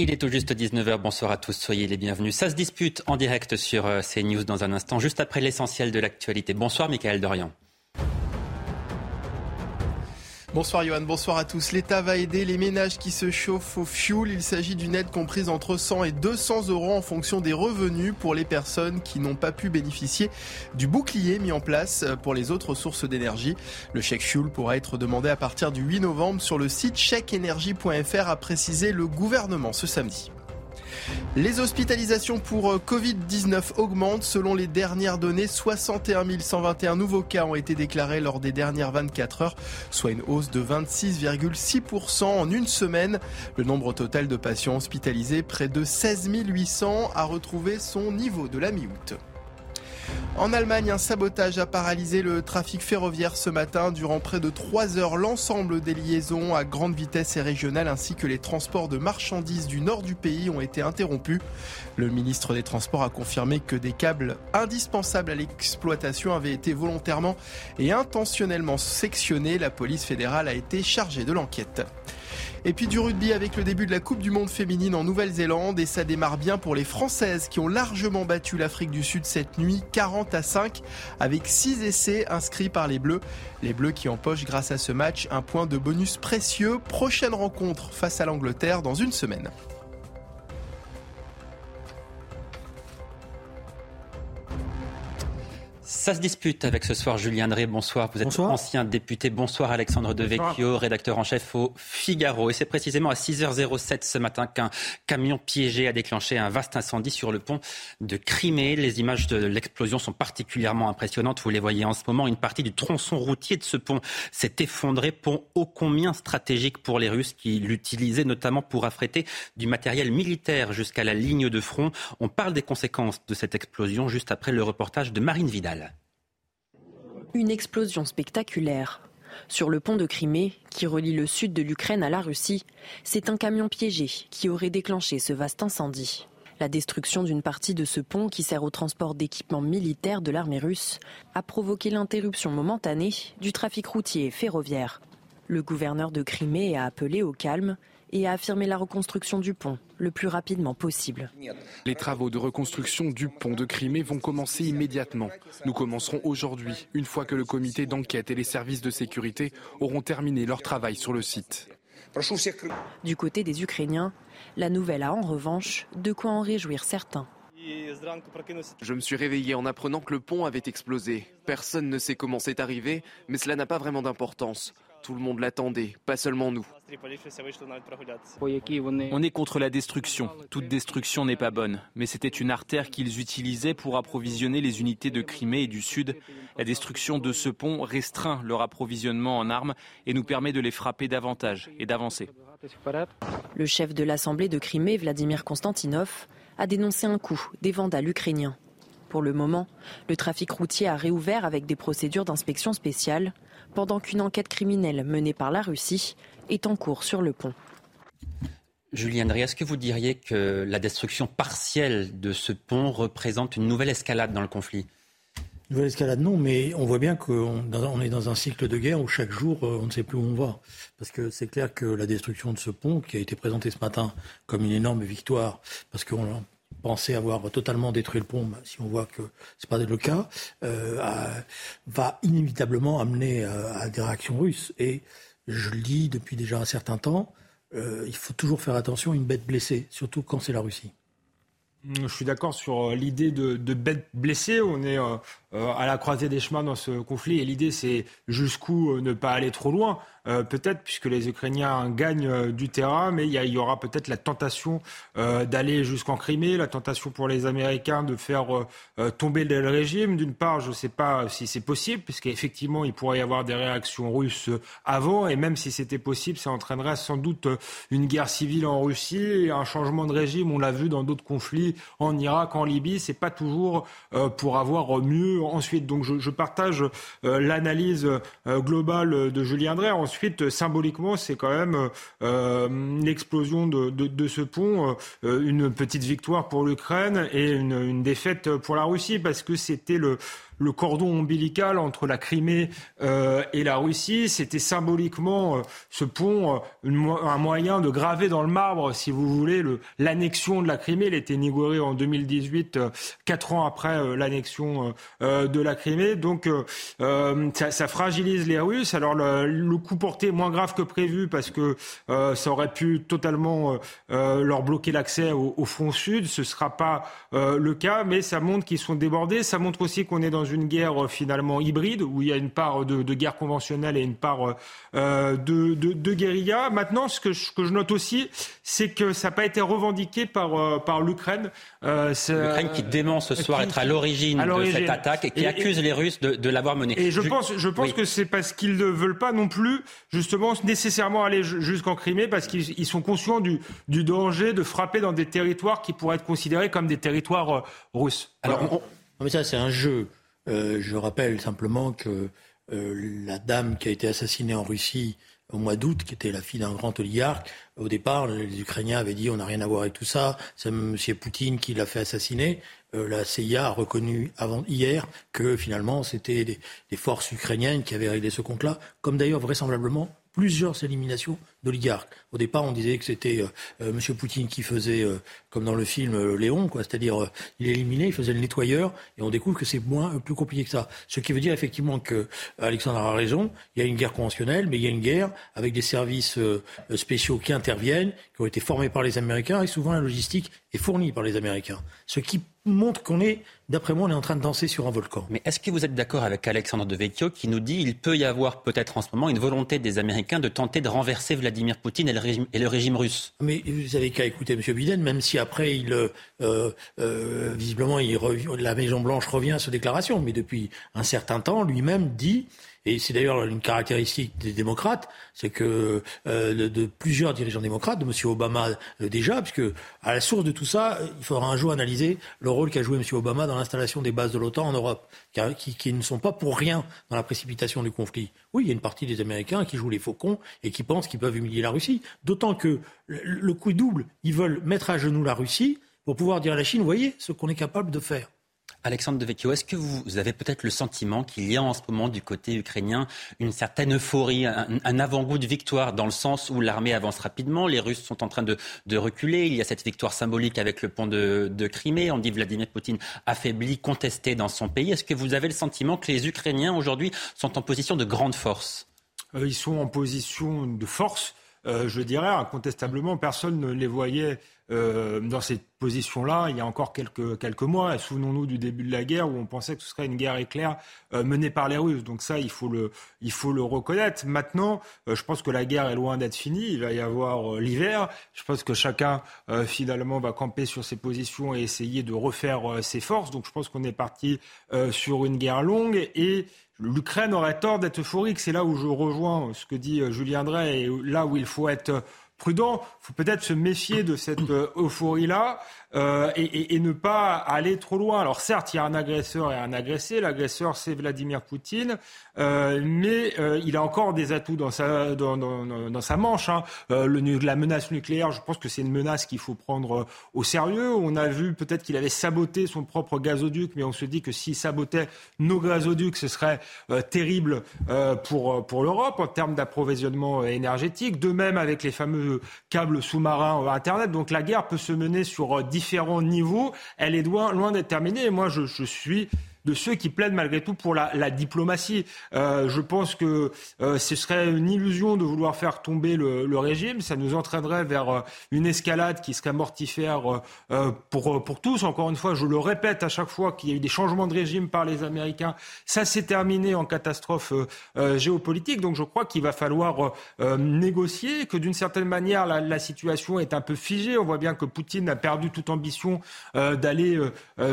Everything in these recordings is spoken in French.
Il est tout juste 19h. Bonsoir à tous. Soyez les bienvenus. Ça se dispute en direct sur euh, CNews dans un instant, juste après l'essentiel de l'actualité. Bonsoir, Michael Dorian. Bonsoir Johan, bonsoir à tous. L'État va aider les ménages qui se chauffent au fioul. Il s'agit d'une aide comprise entre 100 et 200 euros en fonction des revenus pour les personnes qui n'ont pas pu bénéficier du bouclier mis en place pour les autres sources d'énergie. Le chèque fioul pourra être demandé à partir du 8 novembre sur le site chèqueénergie.fr a précisé le gouvernement ce samedi. Les hospitalisations pour euh, Covid-19 augmentent. Selon les dernières données, 61 121 nouveaux cas ont été déclarés lors des dernières 24 heures, soit une hausse de 26,6% en une semaine. Le nombre total de patients hospitalisés, près de 16 800, a retrouvé son niveau de la mi-août. En Allemagne, un sabotage a paralysé le trafic ferroviaire ce matin. Durant près de trois heures, l'ensemble des liaisons à grande vitesse et régionales ainsi que les transports de marchandises du nord du pays ont été interrompus. Le ministre des Transports a confirmé que des câbles indispensables à l'exploitation avaient été volontairement et intentionnellement sectionnés. La police fédérale a été chargée de l'enquête. Et puis du rugby avec le début de la Coupe du Monde féminine en Nouvelle-Zélande et ça démarre bien pour les Françaises qui ont largement battu l'Afrique du Sud cette nuit 40 à 5 avec 6 essais inscrits par les Bleus. Les Bleus qui empochent grâce à ce match un point de bonus précieux. Prochaine rencontre face à l'Angleterre dans une semaine. Ça se dispute avec ce soir Julien Drey. Bonsoir, vous êtes ancien député. Bonsoir Alexandre Devecchio, rédacteur en chef au Figaro. Et c'est précisément à 6h07 ce matin qu'un camion piégé a déclenché un vaste incendie sur le pont de Crimée. Les images de l'explosion sont particulièrement impressionnantes. Vous les voyez en ce moment. Une partie du tronçon routier de ce pont s'est effondré. Pont ô combien stratégique pour les Russes qui l'utilisaient notamment pour affréter du matériel militaire jusqu'à la ligne de front. On parle des conséquences de cette explosion juste après le reportage de Marine Vidal. Une explosion spectaculaire. Sur le pont de Crimée, qui relie le sud de l'Ukraine à la Russie, c'est un camion piégé qui aurait déclenché ce vaste incendie. La destruction d'une partie de ce pont qui sert au transport d'équipements militaires de l'armée russe a provoqué l'interruption momentanée du trafic routier et ferroviaire. Le gouverneur de Crimée a appelé au calme et a affirmé la reconstruction du pont le plus rapidement possible. Les travaux de reconstruction du pont de Crimée vont commencer immédiatement. Nous commencerons aujourd'hui, une fois que le comité d'enquête et les services de sécurité auront terminé leur travail sur le site. Du côté des Ukrainiens, la nouvelle a en revanche de quoi en réjouir certains. Je me suis réveillé en apprenant que le pont avait explosé. Personne ne sait comment c'est arrivé, mais cela n'a pas vraiment d'importance. Tout le monde l'attendait, pas seulement nous. On est contre la destruction. Toute destruction n'est pas bonne. Mais c'était une artère qu'ils utilisaient pour approvisionner les unités de Crimée et du Sud. La destruction de ce pont restreint leur approvisionnement en armes et nous permet de les frapper davantage et d'avancer. Le chef de l'Assemblée de Crimée, Vladimir Konstantinov, a dénoncé un coup des vandales ukrainiens. Pour le moment, le trafic routier a réouvert avec des procédures d'inspection spéciales, pendant qu'une enquête criminelle menée par la Russie est en cours sur le pont. Julien Drey, est-ce que vous diriez que la destruction partielle de ce pont représente une nouvelle escalade dans le conflit? Nouvelle escalade, non, mais on voit bien qu'on est dans un cycle de guerre où chaque jour, euh, on ne sait plus où on va. Parce que c'est clair que la destruction de ce pont, qui a été présenté ce matin comme une énorme victoire, parce qu'on pensait avoir totalement détruit le pont, bah, si on voit que ce n'est pas le cas, euh, va inévitablement amener euh, à des réactions russes. Et je le dis depuis déjà un certain temps, il faut toujours faire attention à une bête blessée, surtout quand c'est la Russie. Je suis d'accord sur l'idée de, de bête blessée. On est euh, à la croisée des chemins dans ce conflit. Et l'idée, c'est jusqu'où euh, ne pas aller trop loin. Euh, peut-être, puisque les Ukrainiens gagnent du terrain, mais il y, aura peut-être la tentation d'aller jusqu'en Crimée, la tentation pour les Américains de faire tomber le régime. D'une part, je ne sais pas si c'est possible, puisqu'effectivement, il pourrait y avoir des réactions russes avant, et même si c'était possible, ça entraînerait sans doute une guerre civile en Russie un changement de régime. On l'a vu dans d'autres conflits en Irak, en Libye. C'est pas toujours pour avoir mieux ensuite. Donc je, partage euh, l'analyse euh, globale de Julien Drey. Ensuite, symboliquement, c'est quand même euh, l'explosion de, ce pont, une petite victoire pour l'Ukraine et une, une défaite pour la Russie parce que c'était le le cordon ombilical entre la Crimée et la Russie. C'était symboliquement ce pont un moyen de graver dans le marbre, si vous voulez, l'annexion de la Crimée. Elle était inaugurée en 2018, quatre ans après l'annexion de la Crimée. Donc ça, fragilise les Russes. Alors le, coup porté est moins grave que prévu parce que ça aurait pu totalement leur bloquer l'accès au, au, front sud. Ce ne sera pas euh, le cas, mais ça montre qu'ils sont débordés. Ça montre aussi qu'on est dans une guerre euh, finalement hybride, où il y a une part de, de guerre conventionnelle et une part euh, de, de, de, guérilla. Maintenant, ce que je, que je note aussi, c'est que ça n'a pas été revendiqué par, par l'Ukraine. L'Ukraine qui dément ce soir être à l'origine de cette attaque et qui accuse les Russes de, l'avoir menée. Et je, pense, je pense que c'est parce qu'ils ne veulent pas non plus, justement, nécessairement aller jusqu'en Crimée, parce qu'ils sont conscients du, du danger de frapper dans des territoires qui pourraient être considérés comme des territoires euh, russes. Alors, mais ça, c'est un jeu. Euh, je rappelle simplement que euh, la dame qui a été assassinée en Russie au mois d'août, qui était la fille d'un grand oligarque, au départ, les Ukrainiens avaient dit on n'a rien à voir avec tout ça, c'est M. Poutine qui l'a fait assassiner. la CIA a reconnu avant hier que finalement c'était des, des, forces ukrainiennes qui avaient réglé ce compte-là, comme d'ailleurs vraisemblablement plusieurs éliminations d'oligarques. Au départ, on disait que c'était euh, euh, M. Poutine qui faisait, euh, comme dans le film Léon, quoi, c'est-à-dire il éliminait, il faisait le nettoyeur, et on découvre que c'est moins plus compliqué que ça. Ce qui veut dire effectivement que Alexandre a raison. Il y a une guerre conventionnelle, mais il y a une guerre avec des services spéciaux qui interviennent, qui ont été formés par les Américains, et souvent la logistique est fournie par les Américains. Ce qui montre qu'on est, d'après moi, on est en train de danser sur un volcan. Mais est-ce que vous êtes d'accord avec Alexandre de Vecchio qui nous dit qu'il peut y avoir peut-être en ce moment une volonté des Américains de tenter de renverser Vladimir Poutine et le régime, russe Mais vous avez qu'à écouter M. Biden, même si après, il, euh, euh, visiblement, il la Maison-Blanche revient à sa déclaration, mais depuis un certain temps, lui-même dit c'est d'ailleurs une caractéristique des démocrates, c'est que euh, de, plusieurs dirigeants démocrates, de M. Obama euh, déjà, puisque à la source de tout ça, il faudra un jour analyser le rôle qu'a joué M. Obama dans l'installation des bases de l'OTAN en Europe, qui, ne sont pas pour rien dans la précipitation du conflit. Oui, il y a une partie des Américains qui jouent les faucons et qui pensent qu'ils peuvent humilier la Russie. D'autant que le, le coup double. Ils veulent mettre à genoux la Russie pour pouvoir dire à la Chine, voyez ce qu'on est capable de faire. Alexandre Devecchio, est-ce que vous avez peut-être le sentiment qu'il y a en ce moment du côté ukrainien une certaine euphorie, un, avant-goût de victoire dans le sens où l'armée avance rapidement, les Russes sont en train de, reculer, il y a cette victoire symbolique avec le pont de, Crimée, on dit Vladimir Poutine affaibli, contesté dans son pays. Est-ce que vous avez le sentiment que les Ukrainiens aujourd'hui sont en position de grande force? Euh, Ils sont en position de force. Euh, je dirais incontestablement, personne ne les voyait euh, dans cette position-là il y a encore quelques, mois. Souvenons-nous du début de la guerre où on pensait que ce serait une guerre éclair euh, menée par les Russes. Donc ça, il faut le, il faut le reconnaître. Maintenant, euh, je pense que la guerre est loin d'être finie. Il va y avoir l'hiver. Je pense que chacun, finalement, va camper sur ses positions et essayer de refaire ses forces. Donc je pense qu'on est parti sur une guerre longue et L'Ukraine aurait tort d'être euphorique. C'est là où je rejoins ce que dit Julien Drey et là où il faut être prudent. Faut peut-être se méfier de cette euh, euphorie-là. Euh, et, ne pas aller trop loin. Alors certes, il y a un agresseur et un agressé. L'agresseur, c'est Vladimir Poutine, euh, mais euh, il a encore des atouts dans sa, dans, dans, dans sa manche. Hein. Le, la menace nucléaire, je pense que c'est une menace qu'il faut prendre au sérieux. On a vu peut-être qu'il avait saboté son propre gazoduc, mais on se dit que s'il sabotait nos gazoducs, ce serait terrible pour, pour l'Europe en termes d'approvisionnement énergétique. De même avec les fameux câbles sous-marins Internet. Donc la guerre peut se mener sur différents niveaux, elle est loin, d'être terminée. Moi, je, je suis de ceux qui plaident malgré tout pour la, diplomatie. Euh, je pense que euh, ce serait une illusion de vouloir faire tomber le, régime. Ça nous entraînerait vers euh, une escalade qui serait mortifère pour, pour tous. Encore une fois, je le répète à chaque fois qu'il y a eu des changements de régime par les Américains. Ça s'est terminé en catastrophe géopolitique. Donc je crois qu'il va falloir négocier, que d'une certaine manière la, la, situation est un peu figée. On voit bien que Poutine a perdu toute ambition d'aller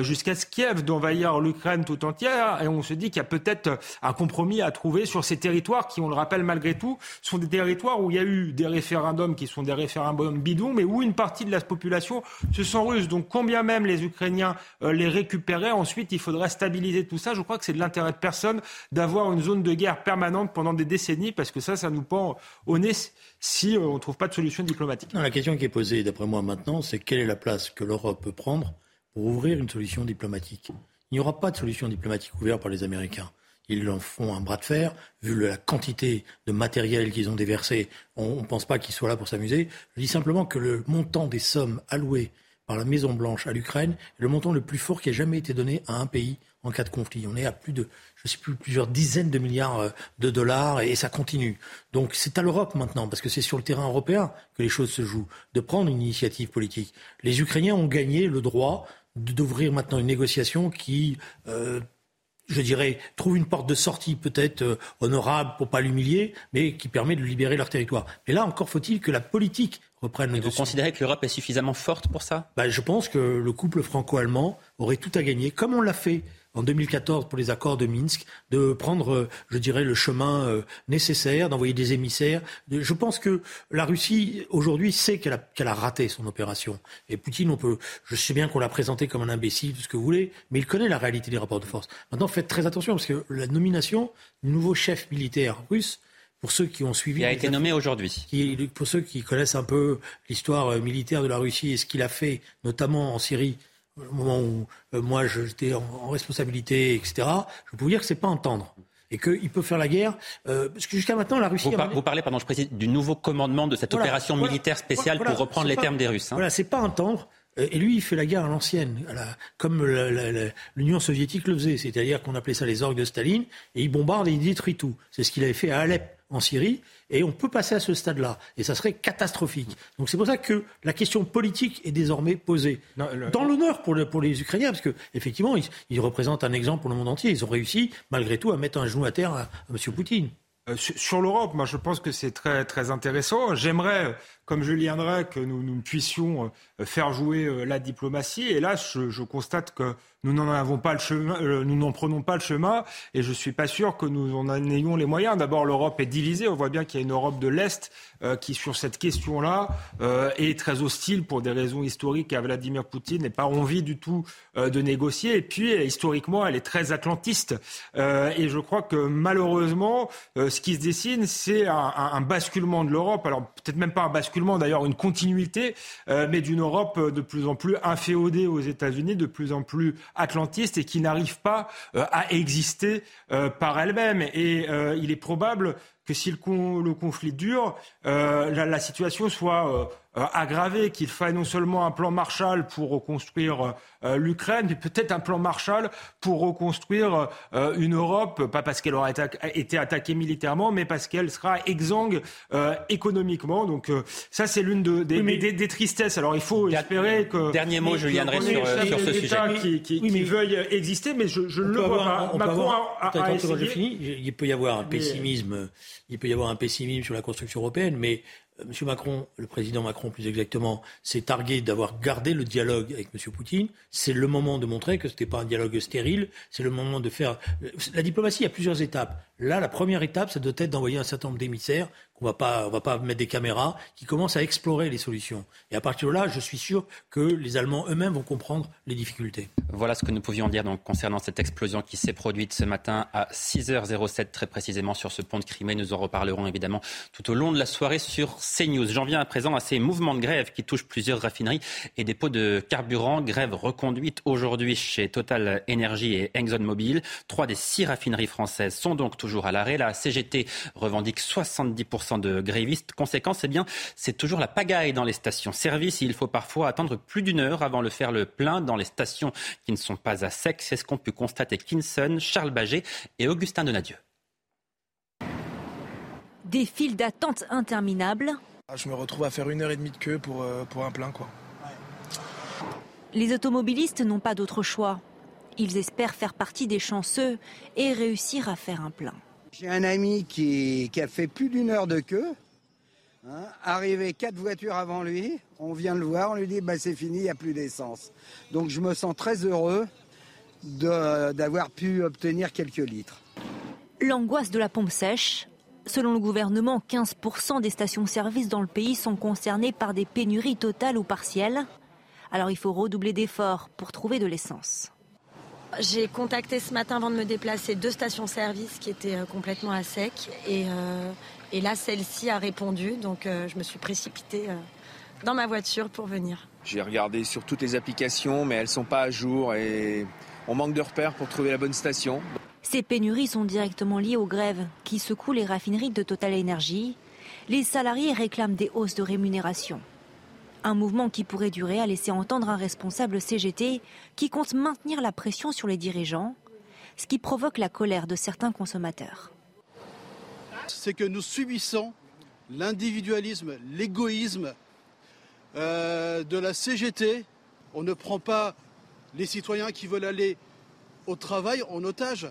jusqu'à Kiev, d'envahir l'Ukraine tout entière et on se dit qu'il y a peut-être un compromis à trouver sur ces territoires qui, on le rappelle malgré tout, sont des territoires où il y a eu des référendums qui sont des référendums bidons, mais où une partie de la population se sent russe. Donc combien même les Ukrainiens euh, les récupéraient, ensuite il faudrait stabiliser tout ça. Je crois que c'est de l'intérêt de personne d'avoir une zone de guerre permanente pendant des décennies, parce que ça, ça nous pend au nez si euh, on ne trouve pas de solution diplomatique. la question qui est posée, d'après moi maintenant, c'est quelle est la place que l'Europe peut prendre pour ouvrir une solution diplomatique? Il n'y aura pas de solution diplomatique ouverte par les Américains. Ils en font un bras de fer, vu la quantité de matériel qu'ils ont déversé. On ne pense pas qu'ils soient là pour s'amuser. Je dis simplement que le montant des sommes allouées par la Maison-Blanche à l'Ukraine est le montant le plus fort qui ait jamais été donné à un pays en cas de conflit. On est à plus de, je sais plus, plusieurs dizaines de milliards euh, de dollars et ça continue. Donc c'est à l'Europe maintenant, parce que c'est sur le terrain européen que les choses se jouent, de prendre une initiative politique. Les Ukrainiens ont gagné le droit d'ouvrir maintenant une négociation qui euh, je dirais, trouve une porte de sortie peut-être euh, honorable pour pas l'humilier, mais qui permet de libérer leur territoire. Mais là, encore faut-il que la politique reprenne le Vous considérez que l'Europe est suffisamment forte pour ça? Ben, Je pense que le couple franco-allemand aurait tout à gagner, comme on l'a fait en 2014 pour les accords de Minsk, de prendre, euh, je dirais, le chemin euh, nécessaire, d'envoyer des émissaires. Je pense que la Russie, aujourd'hui, sait qu'elle a, raté son opération. Et Poutine, on peut, je sais bien qu'on l'a présenté comme un imbécile, tout ce que vous voulez, mais il connaît la réalité des rapports de force. Maintenant, faites très attention, parce que la nomination du nouveau chef militaire russe, pour ceux qui ont suivi. Il a été nommé aujourd'hui. Pour ceux qui connaissent un peu l'histoire euh, militaire de la Russie et ce qu'il a fait, notamment en Syrie, au moment où euh, moi j'étais en, responsabilité, etc., je peux vous dire que c'est pas entendre et qu'il peut faire la guerre. Euh, parce que jusqu'à maintenant, la Russie. Vous, parlez, pardon, je précise, du nouveau commandement de cette opération militaire spéciale pour reprendre les termes des Russes. Hein. Voilà, c'est pas entendre. Euh, et lui, il fait la guerre à l'ancienne, comme l'Union soviétique le faisait, c'est-à-dire qu'on appelait ça les orgues de Staline, et il bombarde et il détruit tout. C'est ce qu'il avait fait à Alep en Syrie, et on peut passer à ce stade-là, et ça serait catastrophique. Donc c'est pour ça que la question politique est désormais posée. Dans l'honneur pour, pour, les Ukrainiens, parce qu'effectivement, ils, ils, représentent un exemple pour le monde entier. Ils ont réussi, malgré tout, à mettre un genou à terre à, à M. Poutine. Euh, sur l'Europe, moi je pense que c'est très très intéressant. J'aimerais, comme Julien Drey, que nous, nous puissions euh, faire jouer euh, la diplomatie. Et là, je, constate que nous n'en avons pas le chemin, nous n'en prenons pas le chemin, et je suis pas sûr que nous en ayons les moyens. D'abord, l'Europe est divisée. On voit bien qu'il y a une Europe de l'Est euh, qui, sur cette question-là, euh, est très hostile pour des raisons historiques à Vladimir Poutine, n'a pas envie du tout euh, de négocier. Et puis, historiquement, elle est très atlantiste. et je crois que malheureusement, ce qui se dessine, c'est un, un, basculement de l'Europe. Alors peut-être même pas un basculement, d'ailleurs, une continuité, mais d'une Europe de plus en plus inféodée aux États-Unis, de plus en plus atlantiste et qui n'arrive pas à exister par elle-même. Et il est probable que si le, le conflit dure, euh, la, la, situation soit euh, euh, aggravé, qu'il faille non seulement un plan Marshall pour reconstruire euh, l'Ukraine, mais peut-être un plan Marshall pour reconstruire euh, une Europe, pas parce qu'elle aura été attaquée militairement, mais parce qu'elle sera exsangue économiquement. Donc ça, c'est l'une de, des, des, tristesses. Alors il faut espérer que... Dernier mot, Julien Drey, sur, sur ce sujet. Qui, qui, qui veuille exister, mais je, je ne le vois pas. Macron a, a, il peut y avoir un pessimisme, il peut y avoir un pessimisme sur la construction européenne, mais M. Macron, le président Macron plus exactement, s'est targué d'avoir gardé le dialogue avec M. Poutine. C'est le moment de montrer que ce n'était pas un dialogue stérile. C'est le moment de faire. La diplomatie a plusieurs étapes. Là, la première étape, ça doit être d'envoyer un certain nombre d'émissaires qu'on va on va pas mettre des caméras, qui commencent à explorer les solutions. Et à partir de là, je suis sûr que les Allemands eux-mêmes vont comprendre les difficultés. Voilà ce que nous pouvions dire concernant cette explosion qui s'est produite ce matin à 6h07 très précisément sur ce pont de Crimée. Nous en reparlerons évidemment tout au long de la soirée sur CNews. J'en viens à présent à ces mouvements de grève qui touchent plusieurs raffineries et dépôts de carburant. Grève reconduite aujourd'hui chez Total Energy et ExxonMobil. Trois des six raffineries françaises sont donc toujours à l'arrêt. La CGT revendique 70% de grévistes. Conséquence, eh bien, c'est toujours la pagaille dans les stations-service. Il faut parfois attendre plus d'une heure avant de faire le plein dans les stations qui ne sont pas à sec. C'est ce qu'ont pu constater Kinson, Charles Baget et Augustin Donadieu. Des files d'attente interminables. Ah, je me retrouve à faire une heure et demie de queue pour, euh, pour un plein. Quoi. Les automobilistes n'ont pas d'autre choix. Ils espèrent faire partie des chanceux et réussir à faire un plein. J'ai un ami qui, a fait plus d'une heure de queue. Hein, arrivé quatre voitures avant lui, on vient le voir, on lui dit bah, c'est fini, il n'y a plus d'essence. Donc je me sens très heureux d'avoir pu obtenir quelques litres. L'angoisse de la pompe sèche. Selon le gouvernement, 15% des stations-service dans le pays sont concernées par des pénuries totales ou partielles. Alors il faut redoubler d'efforts pour trouver de l'essence. J'ai contacté ce matin avant de me déplacer deux stations-service qui étaient euh, complètement à sec. Et, euh, et là, celle-ci a répondu. Donc euh, je me suis précipitée dans ma voiture pour venir. J'ai regardé sur toutes les applications, mais elles ne sont pas à jour. Et on manque de repères pour trouver la bonne station. Ces pénuries sont directement liées aux grèves qui secouent les raffineries de Total Energy. Les salariés réclament des hausses de rémunération. Un mouvement qui pourrait durer a laissé entendre un responsable CGT qui compte maintenir la pression sur les dirigeants, ce qui provoque la colère de certains consommateurs. C'est que nous subissons l'individualisme, l'égoïsme euh, de la CGT. On ne prend pas les citoyens qui veulent aller au travail en otage.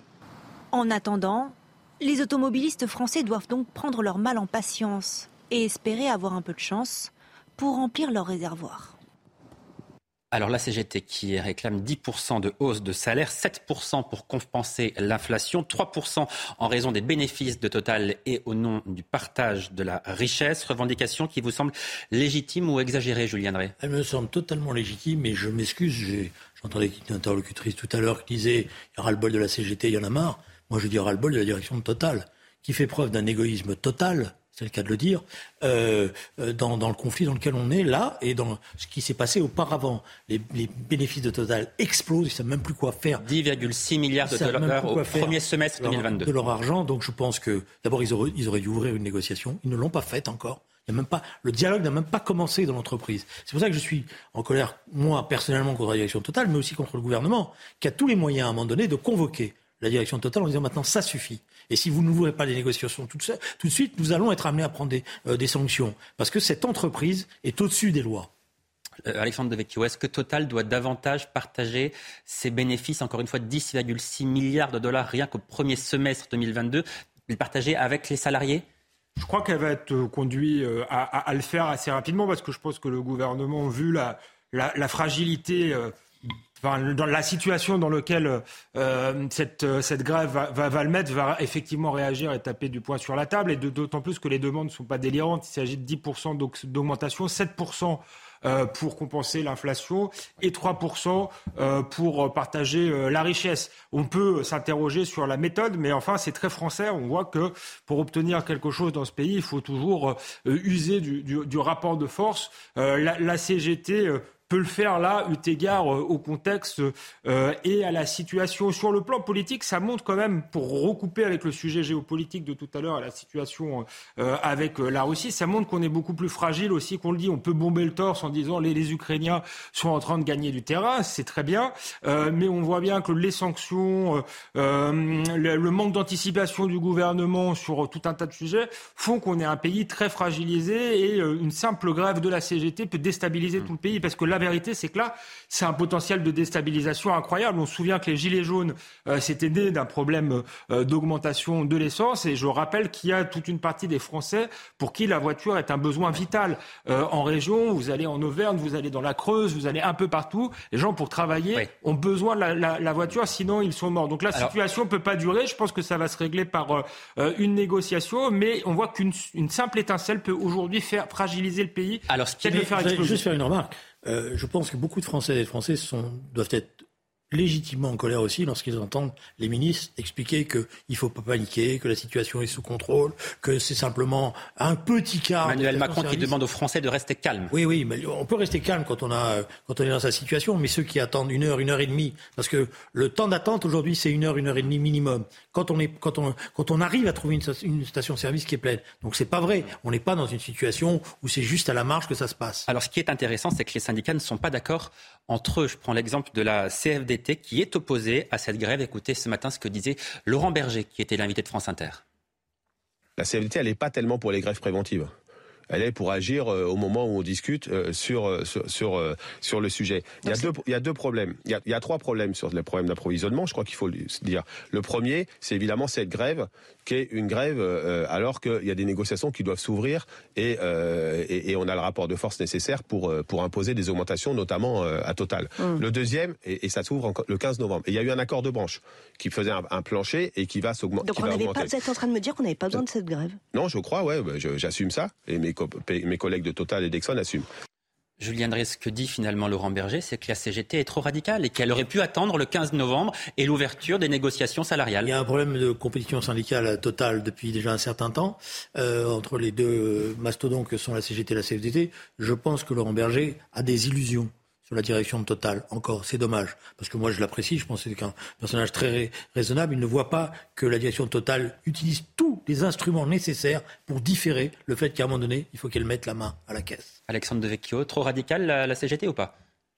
En attendant, les automobilistes français doivent donc prendre leur mal en patience et espérer avoir un peu de chance pour remplir leur réservoir. Alors la CGT qui réclame 10% de hausse de salaire, 7% pour compenser l'inflation, 3% en raison des bénéfices de Total et au nom du partage de la richesse. Revendication qui vous semble légitime ou exagérée, Julien Drey? Elle me semble totalement légitime mais je m'excuse. J'entendais une interlocutrice tout à l'heure qui disait il y aura le bol de la CGT, il y en a marre. Moi je dis il y aura le bol de la direction de Total qui fait preuve d'un égoïsme total c'est le cas de le dire, euh, euh, dans, le conflit dans lequel on est là et dans ce qui s'est passé auparavant. Les, bénéfices de Total explosent, ils ne savent même plus quoi faire. 10,6 milliards de dollars au premier semestre 2022. De leur argent, donc je pense que d'abord ils auraient, ils auraient dû ouvrir une négociation, ils ne l'ont pas faite encore. Il y a même pas, le dialogue n'a même pas commencé dans l'entreprise. C'est pour ça que je suis en colère, moi personnellement, contre la direction Total, mais aussi contre le gouvernement, qui a tous les moyens à un moment donné de convoquer la direction Total en disant maintenant ça suffit. Et si vous n'ouvrez pas les négociations tout, tout, de suite, nous allons être amenés à prendre des, euh, sanctions. Parce que cette entreprise est au-dessus des lois. Euh, Alexandre Devecchio, est-ce que Total doit davantage partager ses bénéfices, encore une fois 10,6 milliards de dollars rien qu'au premier semestre 2022, les partager avec les salariés? Je crois qu'elle va être conduite euh, à, le faire assez rapidement parce que je pense que le gouvernement, vu la, la, fragilité dans la situation dans laquelle euh, cette, euh, cette grève va, va, le mettre, va effectivement réagir et taper du poing sur la table. Et d'autant plus que les demandes ne sont pas délirantes. Il s'agit de 10% d'augmentation, 7% euh, pour compenser l'inflation et 3% pour partager la richesse. On peut s'interroger sur la méthode, mais enfin, c'est très français. On voit que pour obtenir quelque chose dans ce pays, il faut toujours user du, du, du, rapport de force. La, la, CGT peut le faire là, eu égard euh, au contexte euh, et à la situation. Sur le plan politique, ça montre quand même, pour recouper avec le sujet géopolitique de tout à l'heure, à la situation euh, avec la Russie, ça montre qu'on est beaucoup plus fragile aussi qu'on le dit. On peut bomber le torse en disant les, les Ukrainiens sont en train de gagner du terrain, c'est très bien, mais on voit bien que les sanctions, le, le, manque d'anticipation du gouvernement sur tout un tas de sujets font qu'on est un pays très fragilisé et une simple grève de la CGT peut déstabiliser tout le pays parce que la vérité, c'est que là, c'est un potentiel de déstabilisation incroyable. On se souvient que les Gilets jaunes, euh, c'était né d'un problème euh, d'augmentation de l'essence. Et je rappelle qu'il y a toute une partie des Français pour qui la voiture est un besoin vital. Euh, en région, vous allez en Auvergne, vous allez dans la Creuse, vous allez un peu partout. Les gens, pour travailler, ont besoin de la, voiture, sinon ils sont morts. Donc la situation ne peut pas durer. Je pense que ça va se régler par une négociation. Mais on voit qu'une simple étincelle peut aujourd'hui faire fragiliser le pays. Alors, ce qui est... faire juste faire une remarque. Euh, je pense que beaucoup de Français et de Français sont, doivent être légitimement en colère aussi lorsqu'ils entendent les ministres expliquer qu'il ne faut pas paniquer, que la situation est sous contrôle, que c'est simplement un petit cas. Emmanuel Macron qui demande aux Français de rester calmes. Oui, oui, mais on peut rester calme quand on, a, quand on est dans sa situation, mais ceux qui attendent une heure, une heure et demie, parce que le temps d'attente aujourd'hui c'est une heure, une heure et demie minimum. Quand on, est, quand on, quand on arrive à trouver une, station-service qui est pleine. Donc c'est pas vrai. On n'est pas dans une situation où c'est juste à la marge que ça se passe. Alors ce qui est intéressant, c'est que les syndicats ne sont pas d'accord entre eux. Je prends l'exemple de la CFDT qui est opposée à cette grève. Écoutez ce matin ce que disait Laurent Berger, qui était l'invité de France Inter. La CFDT, elle n'est pas tellement pour les grèves préventives elle est pour agir euh, au moment où on discute euh, sur euh, sur sur, sur le sujet. Il y a deux il y a deux problèmes. Il y a, il y a trois problèmes sur les problèmes d'approvisionnement. Je crois qu'il faut le dire. Le premier, c'est évidemment cette grève qui est une grève alors qu'il y a des négociations qui doivent s'ouvrir et, et, et on a le rapport de force nécessaire pour pour imposer des augmentations, notamment à Total. Hum. Le deuxième et, et ça s'ouvre le 15 novembre. Et il y a eu un accord de branche qui faisait un, plancher et qui va s'augmenter. Donc on n'avait pas. Vous êtes en train de me dire qu'on n'avait pas besoin de cette grève? Non, je crois. Ouais, j'assume ça et mes mes, collègues de Total et d'Exxon assument. Julien Drey, ce que dit finalement Laurent Berger, c'est que la CGT est trop radicale et qu'elle aurait pu attendre le 15 novembre et l'ouverture des négociations salariales. Il y a un problème de compétition syndicale totale depuis déjà un certain temps euh, entre les deux mastodons que sont la CGT et la CFDT. Je pense que Laurent Berger a des illusions sur la direction de Total. Encore, c'est dommage, parce que moi je l'apprécie, je pense que c'est un personnage très raisonnable. Il ne voit pas que la direction de Total utilise tous les instruments nécessaires pour différer le fait qu'à un moment donné, il faut qu'elle mette la main à la caisse. Alexandre Devecchio, trop radical la, CGT ou pas?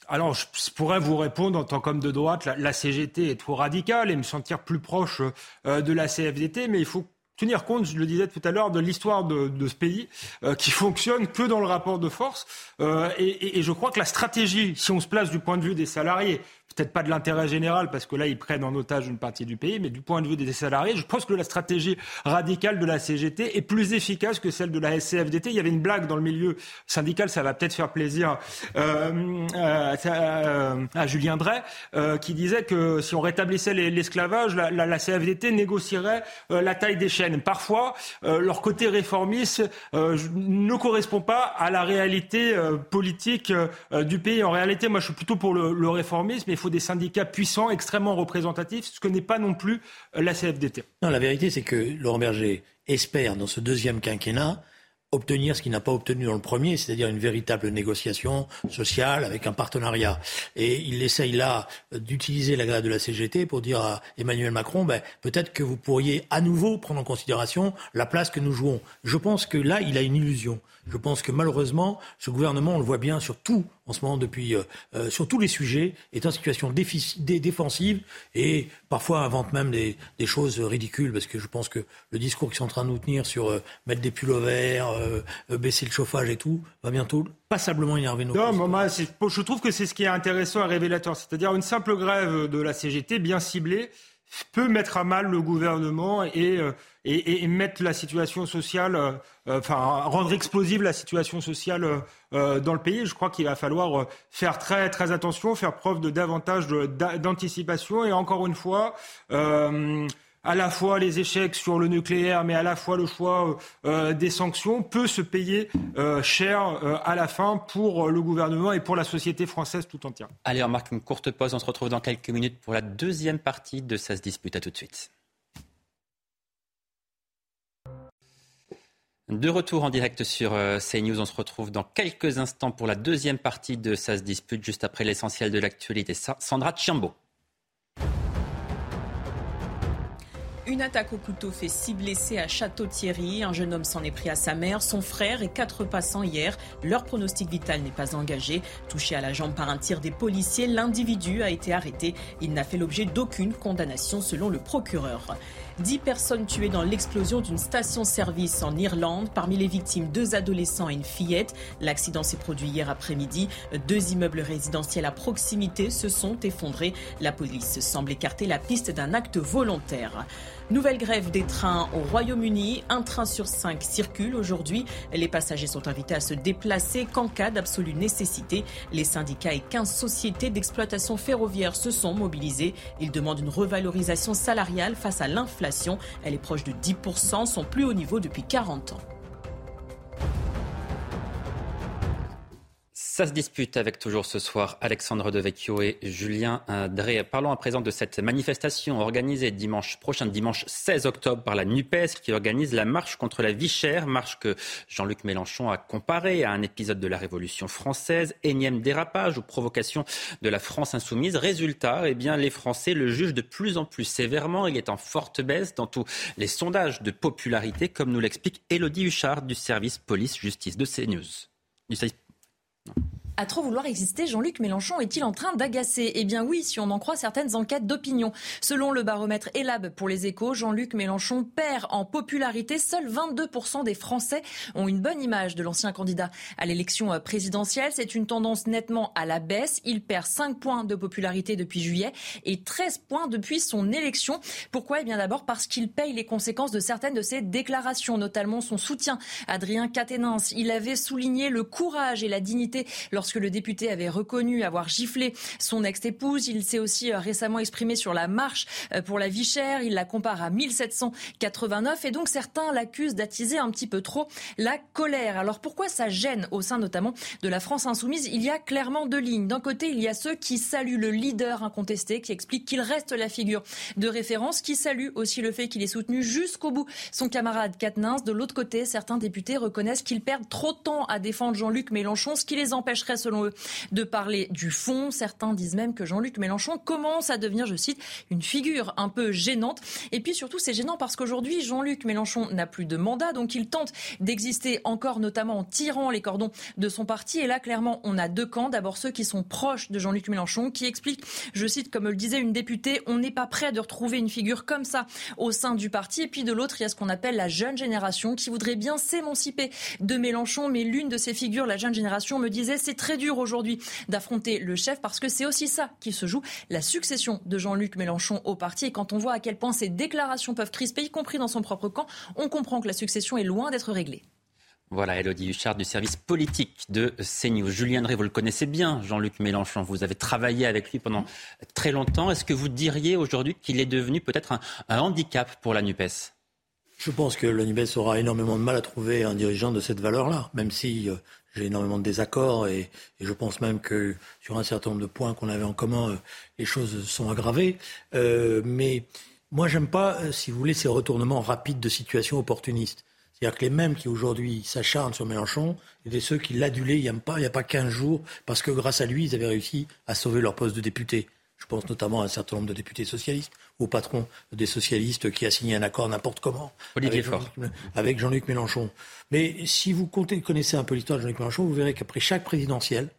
Alors, je pourrais vous répondre en tant qu'homme de droite, la, CGT est trop radicale et me sentir plus proche euh, de la CFDT, mais il faut tenir compte, je le disais tout à l'heure, de l'histoire de, ce pays euh, qui fonctionne que dans le rapport de force. Euh, et, je crois que la stratégie, si on se place du point de vue des salariés, peut-être pas de l'intérêt général, parce que là, ils prennent en otage une partie du pays, mais du point de vue des salariés, je pense que la stratégie radicale de la CGT est plus efficace que celle de la SCFDT. Il y avait une blague dans le milieu syndical, ça va peut-être faire plaisir euh, euh, à Julien Drey, euh, qui disait que si on rétablissait l'esclavage, la, la, CFDT négocierait la taille des Parfois, leur côté réformiste ne correspond pas à la réalité politique du pays. En réalité, moi, je suis plutôt pour le, réformisme, il faut des syndicats puissants, extrêmement représentatifs, ce que n'est pas non plus euh, la CFDT. Non, la vérité, c'est que Laurent Berger espère, dans ce deuxième quinquennat, obtenir ce qu'il n'a pas obtenu dans le premier, c'est-à-dire une véritable négociation sociale avec un partenariat. Et il essaye là d'utiliser la grève de la CGT pour dire à Emmanuel Macron, ben, peut-être que vous pourriez à nouveau prendre en considération la place que nous jouons. Je pense que là, il a une illusion. Je pense que malheureusement, ce gouvernement, on le voit bien sur tout en ce moment depuis euh, euh, sur tous les sujets, est en situation défensive et parfois invente même des, choses ridicules parce que je pense que le discours qu'ils sont en train de nous tenir sur euh, mettre des pulls verts, baisser le chauffage et tout, va bientôt passablement énerver nos. Non, moi, je trouve que c'est ce qui est intéressant et révélateur, c'est-à-dire une simple grève de la CGT bien ciblée peut mettre à mal le gouvernement et, euh, et, mettre la situation sociale, euh, enfin rendre explosive la situation sociale euh, dans le pays. Je crois qu'il va falloir faire très très attention, faire preuve de davantage d'anticipation et encore une fois à la fois les échecs sur le nucléaire, mais à la fois le choix euh, des sanctions, peut se payer euh, cher euh, à la fin pour le gouvernement et pour la société française tout entière. Allez, on marque une courte pause. On se retrouve dans quelques minutes pour la deuxième partie de Ça se dispute. À tout de suite. De retour en direct sur CNews, on se retrouve dans quelques instants pour la deuxième partie de Ça se dispute, juste après l'essentiel de l'actualité. Sandra Chiambo. Une attaque au couteau fait six blessés à Château-Thierry. Un jeune homme s'en est pris à sa mère, son frère et quatre passants hier. Leur pronostic vital n'est pas engagé. Touché à la jambe par un tir des policiers, l'individu a été arrêté. Il n'a fait l'objet d'aucune condamnation selon le procureur. Dix personnes tuées dans l'explosion d'une station-service en Irlande. Parmi les victimes, deux adolescents et une fillette. L'accident s'est produit hier après-midi. Deux immeubles résidentiels à proximité se sont effondrés. La police semble écarter la piste d'un acte volontaire. Nouvelle grève des trains au Royaume-Uni. Un train sur cinq circule aujourd'hui. Les passagers sont invités à se déplacer qu'en cas d'absolue nécessité. Les syndicats et 15 sociétés d'exploitation ferroviaire se sont mobilisés. Ils demandent une revalorisation salariale face à l'inflation. Elle est proche de 10%, son plus haut niveau depuis 40 ans. Ça se dispute avec toujours ce soir Alexandre Devecchio et Julien Drey. Parlons à présent de cette manifestation organisée dimanche prochain, dimanche 16 octobre, par la NUPES qui organise la marche contre la vie chère, marche que Jean-Luc Mélenchon a comparée à un épisode de la Révolution française, énième dérapage ou provocation de la France insoumise. Résultat, eh bien, les Français le jugent de plus en plus sévèrement. Il est en forte baisse dans tous les sondages de popularité, comme nous l'explique Elodie Huchard du service police-justice de CNews. No. À trop vouloir exister, Jean-Luc Mélenchon est-il en train d'agacer? Eh bien oui, si on en croit certaines enquêtes d'opinion. Selon le baromètre Elab pour les échos, Jean-Luc Mélenchon perd en popularité. Seuls 22% des Français ont une bonne image de l'ancien candidat à l'élection euh, présidentielle. C'est une tendance nettement à la baisse. Il perd 5 points de popularité depuis juillet et 13 points depuis son élection. Pourquoi? Eh bien d'abord parce qu'il paye les conséquences de certaines de ses déclarations, notamment son soutien Adrien Quatennens. Il avait souligné le courage et la dignité lorsque le député avait reconnu avoir giflé son ex-épouse. Il s'est aussi euh, récemment exprimé sur la marche euh, pour la vie chère. Il la compare à 1789 et donc certains l'accusent d'attiser un petit peu trop la colère. Alors pourquoi ça gêne au sein notamment de la France insoumise? Il y a clairement deux lignes. D'un côté, il y a ceux qui saluent le leader incontesté, qui explique qu'il reste la figure de référence, qui salue aussi le fait qu'il ait soutenu jusqu'au bout son camarade Katnins. De l'autre côté, certains députés reconnaissent qu'ils perdent trop de temps à défendre Jean-Luc Mélenchon, ce qui les empêcherait selon eux, de parler du fond. Certains disent même que Jean-Luc Mélenchon commence à devenir, je cite, une figure un peu gênante. Et puis surtout, c'est gênant parce qu'aujourd'hui, Jean-Luc Mélenchon n'a plus de mandat, donc il tente d'exister encore, notamment en tirant les cordons de son parti. Et là, clairement, on a deux camps. D'abord ceux qui sont proches de Jean-Luc Mélenchon, qui expliquent, je cite, comme le disait une députée, on n'est pas prêt de retrouver une figure comme ça au sein du parti. Et puis de l'autre, il y a ce qu'on appelle la jeune génération qui voudrait bien s'émanciper de Mélenchon. Mais l'une de ces figures, la jeune génération, me disait, c'est très dur aujourd'hui d'affronter le chef parce que c'est aussi ça qui se joue, la succession de Jean-Luc Mélenchon au parti. Et quand on voit à quel point ces déclarations peuvent crisper, y compris dans son propre camp, on comprend que la succession est loin d'être réglée. Voilà, Elodie Huchard du service politique de CNews. Julien Drey, vous le connaissez bien, Jean-Luc Mélenchon. Vous avez travaillé avec lui pendant très longtemps. Est-ce que vous diriez aujourd'hui qu'il est devenu peut-être un, handicap pour la NUPES? Je pense que la NUPES aura énormément de mal à trouver un dirigeant de cette valeur-là, même si euh, j'ai énormément de désaccords et, je pense même que sur un certain nombre de points qu'on avait en commun, euh, les choses sont aggravées. Euh, mais moi, j'aime pas, si vous voulez, ces retournements rapides de situation opportunistes. C'est-à-dire que les mêmes qui aujourd'hui s'acharnent sur Mélenchon étaient ceux qui l'adulaient il n'y a pas, il y a pas 15 jours parce que grâce à lui, ils avaient réussi à sauver leur poste de député. Je pense notamment à un certain nombre de députés socialistes, au patron des socialistes qui a signé un accord n'importe comment Olivier avec Jean-Luc Mélenchon. Mais si vous connaissez un peu l'histoire de Jean-Luc Mélenchon, vous verrez qu'après chaque présidentielle,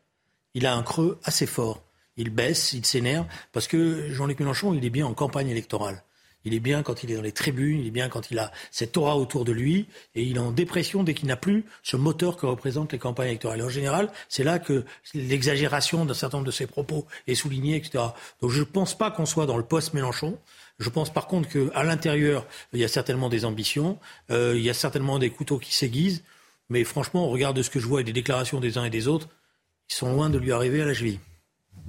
il a un creux assez fort. Il baisse, il s'énerve, parce que Jean-Luc Mélenchon, il est bien en campagne électorale. Il est bien quand il est dans les tribunes, il est bien quand il a cette aura autour de lui, et il est en dépression dès qu'il n'a plus ce moteur que représentent les campagnes électorales. en général, c'est là que l'exagération d'un certain nombre de ses propos est soulignée, etc. Donc je ne pense pas qu'on soit dans le post-Mélenchon. Je pense par contre qu'à l'intérieur, il y a certainement des ambitions, euh, il y a certainement des couteaux qui s'aiguisent, mais franchement, on regarde ce que je vois et des déclarations des uns et des autres, ils sont loin de lui arriver à la cheville.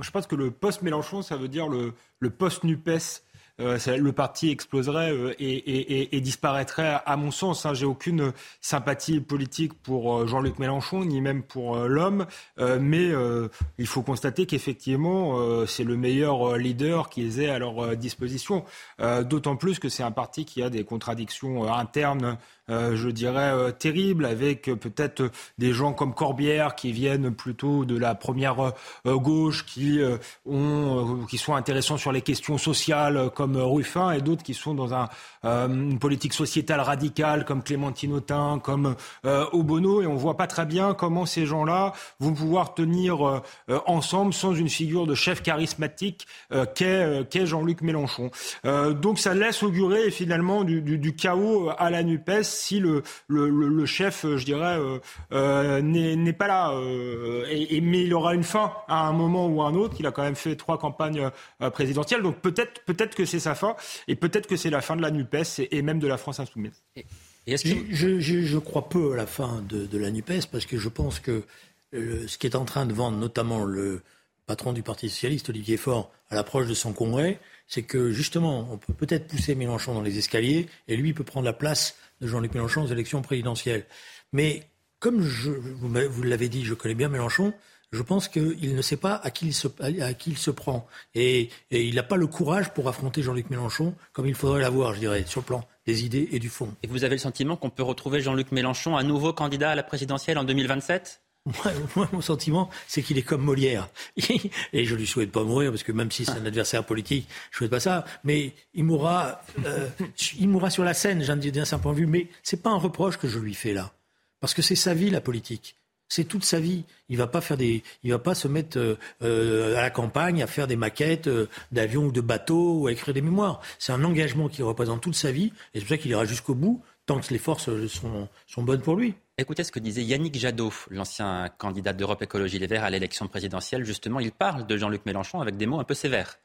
Je pense que le post-Mélenchon, ça veut dire le, le post-NUPES le parti exploserait euh, et, disparaîtrait, à mon sens. Hein. J'ai aucune sympathie politique pour euh, Jean-Luc Mélenchon, ni même pour l'homme, mais il faut constater qu'effectivement, c'est le meilleur leader qu'ils aient à leur disposition. D'autant plus que c'est un parti qui a des contradictions internes euh, je dirais, euh, terrible, avec euh, peut-être des gens comme Corbière qui viennent plutôt de la première gauche, qui, ont, qui sont intéressants sur les questions sociales comme Ruffin, et d'autres qui sont dans un, une politique sociétale radicale comme Clémentine Autain, comme Obono, et on voit pas très bien comment ces gens-là vont pouvoir tenir ensemble sans une figure de chef charismatique qu'est Jean-Luc Mélenchon. donc ça laisse augurer finalement du, du chaos à la NUPES si le, le, chef, je dirais, euh, euh, n'est pas là. Euh, et, mais il aura une fin à un moment ou à un autre. Il a quand même fait trois campagnes présidentielles, donc peut-être peut-être que c'est sa fin, et peut-être que c'est la fin de la Nupes et, même de la France insoumise. je, crois peu à la fin de, de, la Nupes parce que je pense que ce qui est en train de vendre, notamment le patron du Parti socialiste, Olivier Faure, à l'approche de son congrès, c'est que justement, on peut peut-être pousser Mélenchon dans les escaliers et lui peut prendre la place de Jean-Luc Mélenchon aux élections présidentielles. Mais comme vous, l'avez dit, je connais bien Mélenchon, je pense qu'il ne sait pas à qui il se, prend. Et, il n'a pas le courage pour affronter Jean-Luc Mélenchon comme il faudrait l'avoir, je dirais, sur le plan des idées et du fond. Et vous avez le sentiment qu'on peut retrouver Jean-Luc Mélenchon à nouveau candidat à la présidentielle en 2027 moi, mon sentiment, c'est qu'il est comme Molière. Et je lui souhaite pas mourir, parce que même si c'est un adversaire politique, je souhaite pas ça. Mais il mourra, euh, il mourra sur la scène, j'en dis d'un certain point de vue. Mais c'est pas un reproche que je lui fais là. Parce que c'est sa vie, la politique. C'est toute sa vie. Il va va pas se mettre euh, euh, à la campagne à faire des maquettes d'avions ou de bateaux ou à écrire des mémoires. C'est un engagement qui représente toute sa vie, et c'est pour ça qu'il ira jusqu'au bout tant que les forces sont, sont bonnes pour lui. Écoutez ce que disait Yannick Jadot, l'ancien candidat d'Europe Écologie Les Verts à l'élection présidentielle. Justement, il parle de Jean-Luc Mélenchon avec des mots un peu sévères.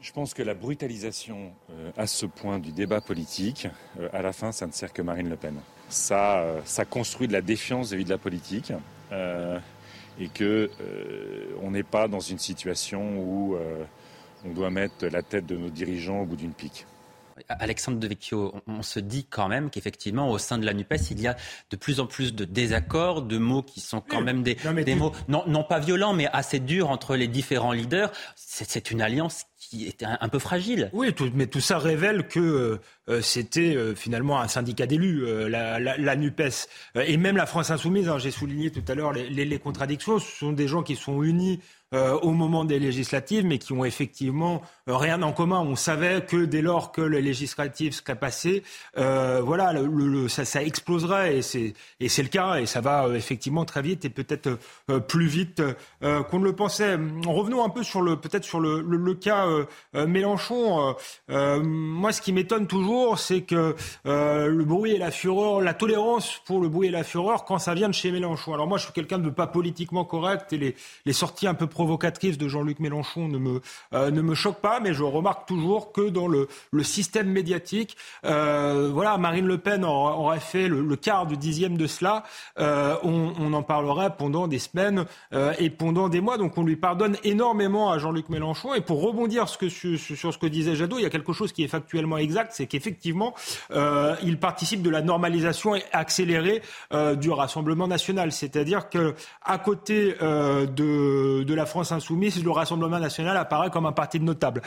Je pense que la brutalisation euh, à ce point du débat politique, euh, à la fin, ça ne sert que Marine Le Pen. Ça, euh, ça construit de la défiance vis-à-vis de la politique et que on n'est pas dans une situation où on doit mettre la tête de nos dirigeants au bout d'une pique. Alexandre Devecchio, on, se dit quand même qu'effectivement, au sein de la NUPES, il y a de plus en plus de désaccords, de mots qui sont quand même des, mots, non, pas violents, mais assez durs entre les différents leaders. C'est une alliance qui était un, peu fragile. Oui, mais tout ça révèle que euh, c'était euh, finalement un syndicat d'élus, euh, la, la, la, NUPES. et même la France insoumise, hein, j'ai souligné tout à l'heure les, les, les, contradictions, ce sont des gens qui sont unis au moment des législatives, mais qui ont effectivement rien en commun. On savait que dès lors que les législatives seraient passées, voilà, le, le, ça, ça, exploserait, et c'est, et c'est le cas, et ça va effectivement très vite, et peut-être plus vite qu'on ne le pensait. Revenons un peu sur le, peut-être sur le, le cas Mélenchon. moi, ce qui m'étonne toujours, c'est que euh, le bruit et la fureur, la tolérance pour le bruit et la fureur quand ça vient de chez Mélenchon. Alors moi, je suis quelqu'un de pas politiquement correct et les, sorties un peu provocatrices de Jean-Luc Mélenchon ne me, euh, ne me choquent pas, mais je remarque toujours que dans le, système médiatique, euh, voilà, Marine Le Pen aurait fait le, quart du dixième de cela, on, on, en parlerait pendant des semaines et pendant des mois. Donc on lui pardonne énormément à Jean-Luc Mélenchon. Et pour rebondir ce que, sur, sur ce que disait Jadot, il y a quelque chose qui est factuellement exact, c'est qu'effectivement, effectivement, euh, il participe de la normalisation accélérée euh, du Rassemblement national. C'est-à-dire que à côté euh, de, de la France insoumise, le Rassemblement national apparaît comme un parti de notable.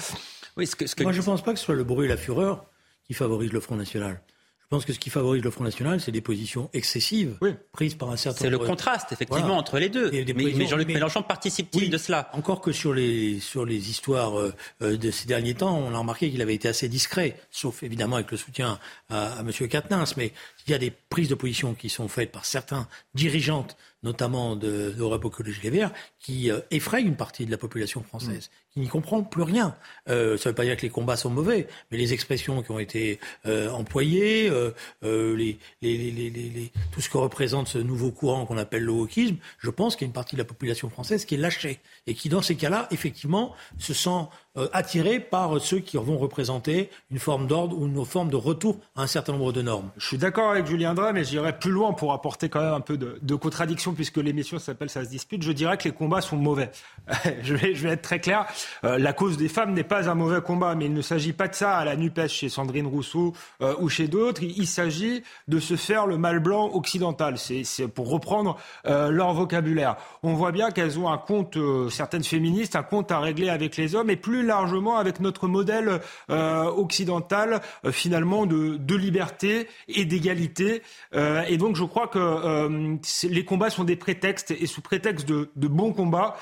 Oui, ce que, ce que... Moi, je ne pense pas que ce soit le bruit et la fureur qui favorisent le Front national. Je pense que ce qui favorise le Front National, c'est des positions excessives prises par un certain C'est le contraste, effectivement, entre les deux. Mais, Jean-Luc Mélenchon participe-t-il de cela? Encore que sur les, sur les histoires euh, euh, de ces derniers temps, on a remarqué qu'il avait été assez discret, sauf évidemment avec le soutien à, à M. Katnins. Mais il y a des prises de position qui sont faites par certains dirigeantes notamment d'Europe Écologie Les Verts, qui euh, effraient une partie de la population française, mm. qui n'y comprend plus rien. Euh, ça ne veut pas dire que les combats sont mauvais, mais les expressions qui ont été euh, employées, euh, euh les, les, les, tout ce que représente ce nouveau courant qu'on appelle le wokisme, je pense qu'il y a une partie de la population française qui est lâchée et qui, dans ces cas-là, effectivement, se sent euh, attirés par ceux qui vont représenter une forme d'ordre ou une forme de retour à un certain nombre de normes. Je suis d'accord avec Julien Drey, mais j'irai plus loin pour apporter quand même un peu de, contradiction, puisque l'émission s'appelle Ça se dispute. Je dirais que les combats sont mauvais. je, vais, je vais être très clair. Euh, la cause des femmes n'est pas un mauvais combat, mais il ne s'agit pas de ça à la NUPES chez Sandrine Rousseau euh, ou chez d'autres. Il, il s'agit de se faire le mal blanc occidental. C'est pour reprendre leur vocabulaire. On voit bien qu'elles ont un compte, certaines féministes, un compte à régler avec les hommes, et plus largement avec notre modèle euh, occidental euh, finalement de, de, liberté et d'égalité. Euh, et donc je crois que les combats sont des prétextes et sous prétexte de, de bons combats,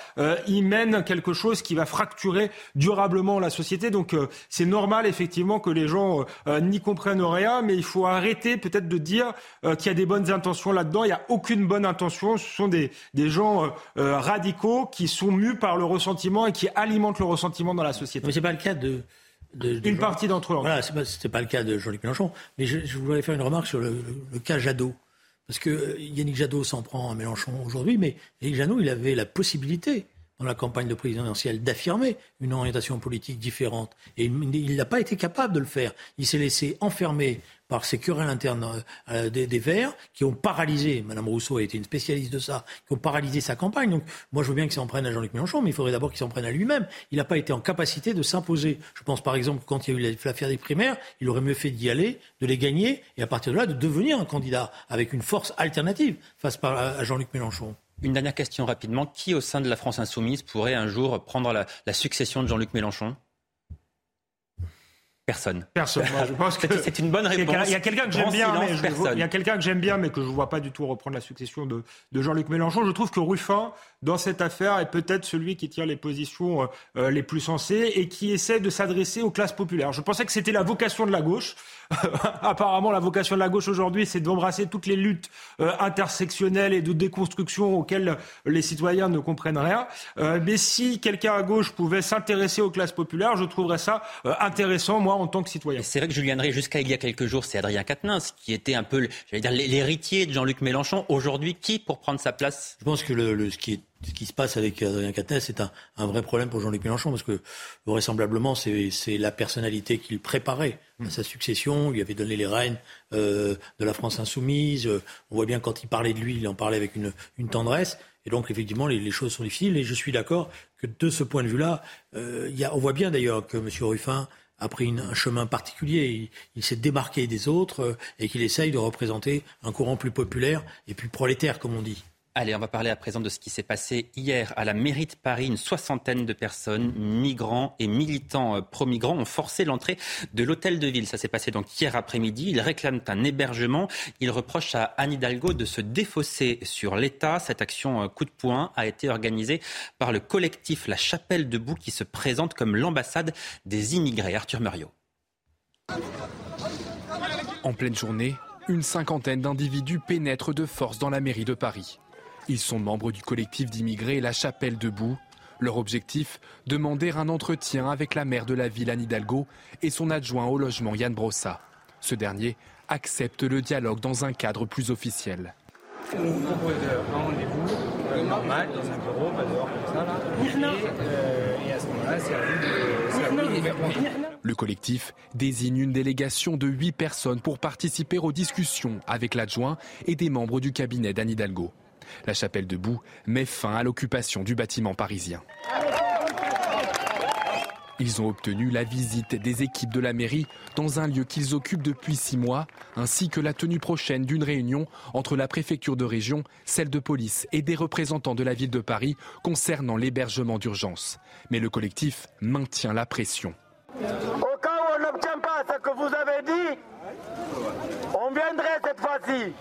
ils mènent quelque chose qui va fracturer durablement la société. Donc c'est normal effectivement que les gens n'y comprennent rien, mais il faut arrêter peut-être de dire qu'il y a des bonnes intentions là-dedans. Il n'y a aucune bonne intention. Ce sont des, des gens radicaux qui sont mus par le ressentiment et qui alimentent le ressentiment dans la société. Mais c'est pas le cas de. Une partie d'entre eux. Voilà, c'est pas, pas le cas de Jean-Luc Mélenchon. Mais je, voudrais faire une remarque sur le, cas Jadot. Parce que euh, Yannick Jadot s'en prend à Mélenchon aujourd'hui, mais Yannick Jadot, il avait la possibilité, dans la campagne de présidentielle, d'affirmer une orientation politique différente. Et il n'a pas été capable de le faire. Il s'est laissé enfermer par ces querelles internes euh, des, des, Verts qui ont paralysé, Madame Rousseau a été une spécialiste de ça, qui ont paralysé sa campagne. Donc moi je veux bien qu'il s'en prenne à Jean-Luc Mélenchon, mais il faudrait d'abord qu'il s'en prenne à lui-même. Il n'a pas été en capacité de s'imposer. Je pense par exemple quand il y a eu l'affaire des primaires, il aurait mieux fait d'y aller, de les gagner, et à partir de là de devenir un candidat avec une force alternative face à Jean-Luc Mélenchon. Une dernière question rapidement. Qui au sein de la France insoumise pourrait un jour prendre la, la succession de Jean-Luc Mélenchon? Personne. Personne. je pense que c'est une bonne réponse. Il y a quelqu'un que j'aime bien, mais je, il y a quelqu'un que j'aime bien, mais que je vois pas du tout reprendre la succession de, de Jean-Luc Mélenchon. Je trouve que Ruffin, dans cette affaire, est peut-être celui qui tire les positions euh, euh, les plus sensées et qui essaie de s'adresser aux classes populaires. Je pensais que c'était la vocation de la gauche. Apparemment, la vocation de la gauche aujourd'hui, c'est d'embrasser toutes les luttes euh, intersectionnelles et de déconstruction auxquelles les citoyens ne comprennent rien. mais si quelqu'un à gauche pouvait s'intéresser aux classes populaires, je trouverais ça intéressant, moi, en tant que citoyen. C'est vrai que Julien Drey, jusqu'à il y a quelques jours, c'est Adrien Quatennens qui était un peu, j'allais dire, l'héritier de Jean-Luc Mélenchon. Aujourd'hui, qui pour prendre sa place? Je pense que le, ce, qui est, ce qui se passe avec Adrien Quatennens c'est un, un, vrai problème pour Jean-Luc Mélenchon parce que vraisemblablement, c'est la personnalité qu'il préparait sa succession. Il lui avait donné les rênes euh, de la France insoumise. On voit bien quand il parlait de lui, il en parlait avec une, tendresse. Et donc, effectivement, les, choses sont difficiles. Et je suis d'accord que de ce point de vue-là, euh, on voit bien d'ailleurs que M. Ruffin a pris un chemin particulier. Il, s'est démarqué des autres euh, et qu'il essaye de représenter un courant plus populaire et plus prolétaire, comme on dit. Allez, on va parler à présent de ce qui s'est passé hier à la mairie de Paris. Une soixantaine de personnes, migrants et militants euh, pro-migrants, ont forcé l'entrée de l'hôtel de ville. Ça s'est passé donc hier après-midi. Ils réclament un hébergement. Ils reprochent à Anne Hidalgo de se défausser sur l'État. Cette action euh, coup de poing a été organisée par le collectif La Chapelle debout qui se présente comme l'ambassade des immigrés. Arthur Muriot. En pleine journée, une cinquantaine d'individus pénètrent de force dans la mairie de Paris. Ils sont membres du collectif d'immigrés La Chapelle Debout. Leur objectif, demander un entretien avec la maire de la ville Anne Hidalgo et son adjoint au logement Yann Brossa. Ce dernier accepte le dialogue dans un cadre plus officiel. Le collectif désigne une délégation de huit personnes pour participer aux discussions avec l'adjoint et des membres du cabinet d'Anne Hidalgo. La chapelle debout met fin à l'occupation du bâtiment parisien. Ils ont obtenu la visite des équipes de la mairie dans un lieu qu'ils occupent depuis six mois, ainsi que la tenue prochaine d'une réunion entre la préfecture de région, celle de police et des représentants de la ville de Paris concernant l'hébergement d'urgence. Mais le collectif maintient la pression. Au cas où on n'obtient pas ce que vous avez dit, on viendrait cette fois-ci.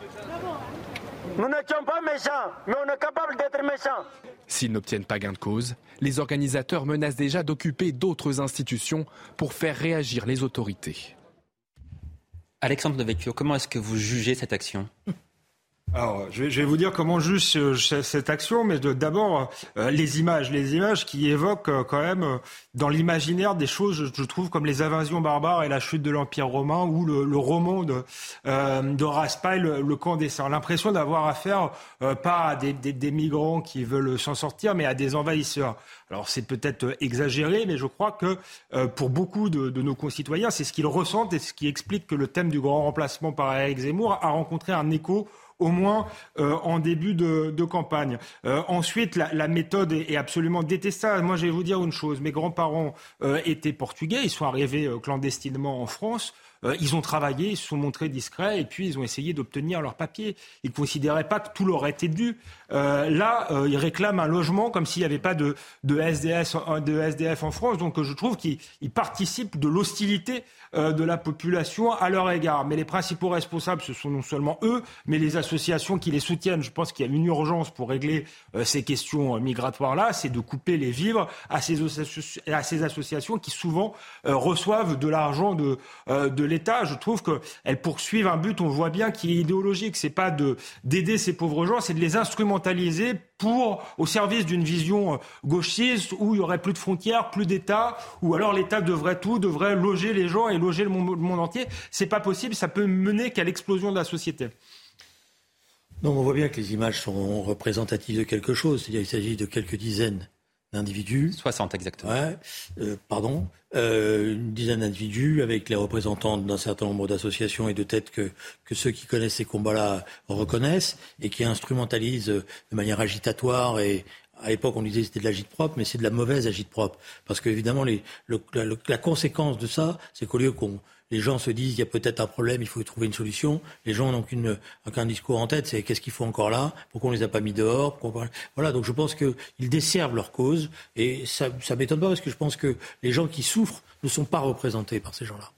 Nous n'étions pas méchants, mais on est capable d'être méchants. S'ils n'obtiennent pas gain de cause, les organisateurs menacent déjà d'occuper d'autres institutions pour faire réagir les autorités. Alexandre Devecchio, comment est-ce que vous jugez cette action? Alors, je vais, vous dire comment juge cette action, mais d'abord euh, les images, les images qui évoquent euh, quand même euh, dans l'imaginaire des choses, je, trouve, comme les invasions barbares et la chute de l'Empire romain ou le, roman de, de Raspail, le, camp des saints. L'impression d'avoir affaire pas à des, migrants qui veulent s'en sortir, mais à des envahisseurs. Alors c'est peut-être exagéré, mais je crois que pour beaucoup de, de nos concitoyens, c'est ce qu'ils ressentent et ce qui explique que le thème du grand remplacement par Eric Zemmour a rencontré un écho au moins euh, en début de, campagne. Euh, ensuite, la, méthode est, absolument détestable. Moi, je vais vous dire une chose. Mes grands-parents euh, étaient portugais. Ils sont arrivés clandestinement en France. Ils ont travaillé, ils se sont montrés discrets et puis ils ont essayé d'obtenir leurs papiers. Ils ne considéraient pas que tout leur était dû. là, ils réclament un logement comme s'il n'y avait pas de, SDF, en France. Donc je trouve qu'ils participent de l'hostilité euh, de la population à leur égard. Mais les principaux responsables, ce sont non seulement eux, mais les associations qui les soutiennent. Je pense qu'il y a une urgence pour régler euh, ces questions euh, migratoires-là, c'est de couper les vivres à ces, à ces associations qui souvent reçoivent de l'argent de, de l'État. Je trouve qu'elles poursuivent un but, on voit bien, qui est idéologique. C'est pas d'aider ces pauvres gens, c'est de les instrumentaliser pour, au service d'une vision euh, gauchiste où il y aurait plus de frontières, plus d'État, ou alors l'État devrait tout, devrait loger les gens et loger le monde, entier. entier. C'est pas possible, ça peut mener qu'à l'explosion de la société. Donc on voit bien que les images sont représentatives de quelque chose, qu'il s'agit de quelques dizaines d'individus. 60 exactement. Ouais, euh, pardon. Euh, une dizaine d'individus avec les représentants d'un certain nombre d'associations et de têtes que, que ceux qui connaissent ces combats-là reconnaissent et qui instrumentalisent de manière agitatoire et à l'époque, on disait que c'était de l'agite propre, mais c'est de la mauvaise agite propre. Parce qu'évidemment, la, la, conséquence de ça, c'est qu'au lieu qu'on les gens se disent il y a peut-être un problème, il faut trouver une solution. Les gens n'ont qu'un discours en tête, c'est qu'est-ce qu'il faut encore là? Pourquoi on les a pas mis dehors? Voilà, donc je pense qu'ils desservent leur cause et ça, ça m'étonne pas parce que je pense que les gens qui souffrent ne sont pas représentés par ces gens-là.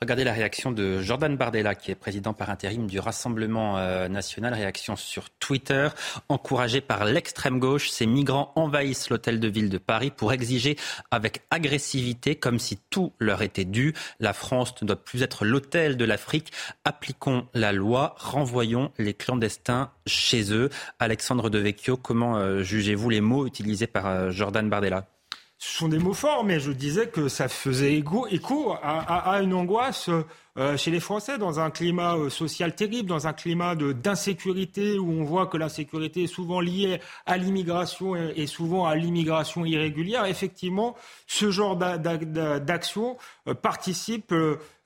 Regardez la réaction de Jordan Bardella, qui est président par intérim du Rassemblement euh, national. Réaction sur Twitter. Encouragé par l'extrême gauche, ces migrants envahissent l'hôtel de ville de Paris pour exiger avec agressivité, comme si tout leur était dû. La France ne doit plus être l'hôtel de l'Afrique. Appliquons la loi, renvoyons les clandestins chez eux. Alexandre Devecchio, comment euh, jugez-vous les mots utilisés par euh, Jordan Bardella? Ce sont des mots forts, mais je disais que ça faisait écho, à, une angoisse euh, chez les Français dans un climat euh, social terrible, dans un climat d'insécurité où on voit que l'insécurité est souvent liée à l'immigration et, souvent à l'immigration irrégulière. Effectivement, ce genre d'action euh, participe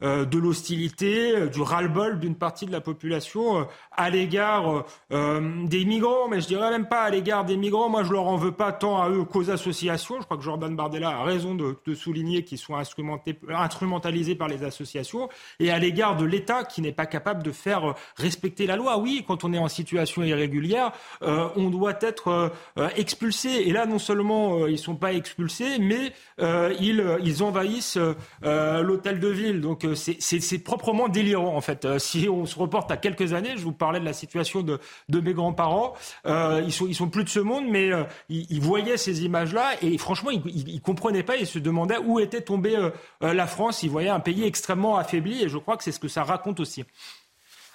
de l'hostilité, du ras-le-bol d'une partie de la population à l'égard des migrants, mais je dirais même pas à l'égard des migrants. Moi, je leur en veux pas tant à eux qu'aux associations. Je crois que Jordan Bardella a raison de souligner qu'ils sont instrumentalisés par les associations. Et à l'égard de l'État qui n'est pas capable de faire respecter la loi. Oui, quand on est en situation irrégulière, on doit être expulsé. Et là, non seulement ils sont pas expulsés, mais ils, ils envahissent l'hôtel de ville. Donc c'est proprement délirant en fait. si on se reporte à quelques années, je vous parlais de la situation de, de mes grands-parents, ils sont ils sont plus de ce monde, mais ils, voyaient ces images-là et franchement, ils, ils, comprenaient pas, ils se demandaient où était tombée la France. Ils voyaient un pays extrêmement affaibli et je crois que c'est ce que ça raconte aussi.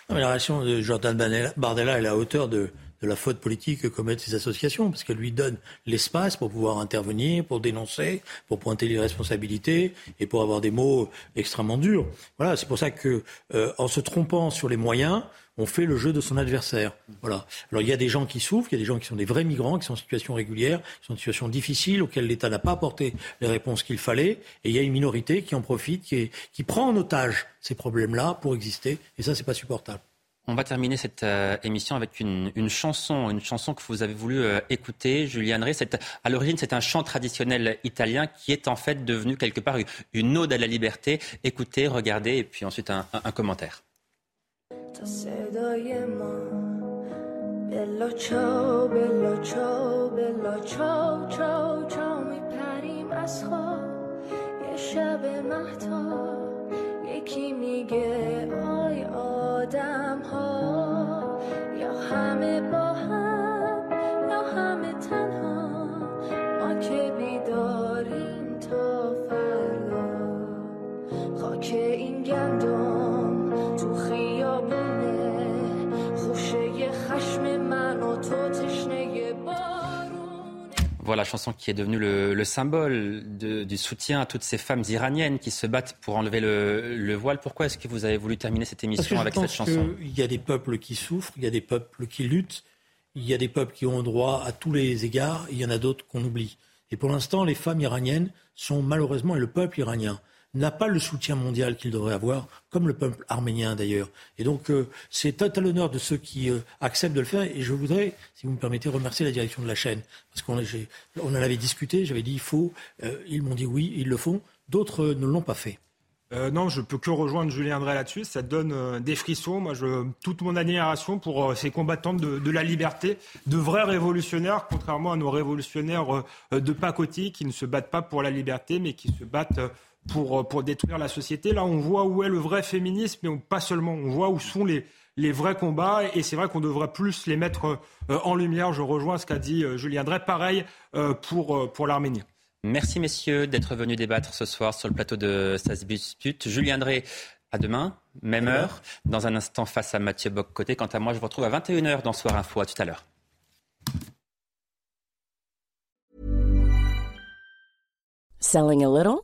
la relation de Jordan Bardella est à la hauteur de, la faute politique que commettent ces associations, parce qu'elles lui donnent l'espace pour pouvoir intervenir, pour dénoncer, pour pointer les responsabilités et pour avoir des mots extrêmement durs. Voilà, c'est pour ça que, euh, en se trompant sur les moyens, on fait le jeu de son adversaire. Voilà. Alors il y a des gens qui souffrent, il y a des gens qui sont des vrais migrants, qui sont en situation régulière, qui sont en situation difficile, auxquelles l'État n'a pas apporté les réponses qu'il fallait, et il y a une minorité qui en profite, qui, prend en otage ces problèmes-là pour exister, et ça c'est pas supportable. On va terminer cette euh, émission avec une, chanson, une chanson que vous avez voulu euh, écouter, Julien Rey. À l'origine, c'est un chant traditionnel italien qui est en fait devenu quelque part une ode à la liberté. Écoutez, regardez, et puis ensuite un, commentaire. تا صدای ما. بلا چاو بلا چاو بلا چاو چاو چاو میپریم از خواب. یه شب مهتا یکی میگه آی آدم ها یا همه با هم یا همه تنها. ما که بیداریم تا فردا. خاک این گندم Voilà, chanson qui est devenue le, symbole du soutien à toutes ces femmes iraniennes qui se battent pour enlever le, voile. Pourquoi est-ce que vous avez voulu terminer cette émission avec cette chanson? Il y a des peuples qui souffrent, il y a des peuples qui luttent, il y a des peuples qui ont droit à tous les égards, il y en a d'autres qu'on oublie. Et pour l'instant, les femmes iraniennes sont malheureusement, et le peuple iranien, n'a pas le soutien mondial qu'il devrait avoir, comme le peuple arménien d'ailleurs. Et donc euh, c'est à l'honneur de ceux qui euh, acceptent de le faire. Et je voudrais, si vous me permettez, remercier la direction de la chaîne. Parce qu'on on en avait discuté, j'avais dit il faut, euh, ils m'ont dit oui, ils le font. D'autres ne l'ont pas fait. non, je peux que rejoindre Julien Drey là-dessus. Ça donne des frissons. Moi, toute mon admiration pour ces combattants de, de, la liberté, de vrais révolutionnaires, contrairement à nos révolutionnaires de pacotille qui ne se battent pas pour la liberté, mais qui se battent pour, euh, pour détruire la société. Là, on voit où est le vrai féminisme, mais pas seulement. On voit où sont les, les vrais combats. Et c'est vrai qu'on devrait plus les mettre euh, en lumière. Je rejoins ce qu'a dit euh, Julien Drey. Pareil pour, pour l'Arménie. Merci messieurs d'être venus débattre ce soir sur le plateau de Sas Julien Drey, à demain, même heure, dans un instant face à Mathieu Bock-Côté. Quant à moi, je vous retrouve à 21h dans Soir Info. À tout à l'heure. Selling a little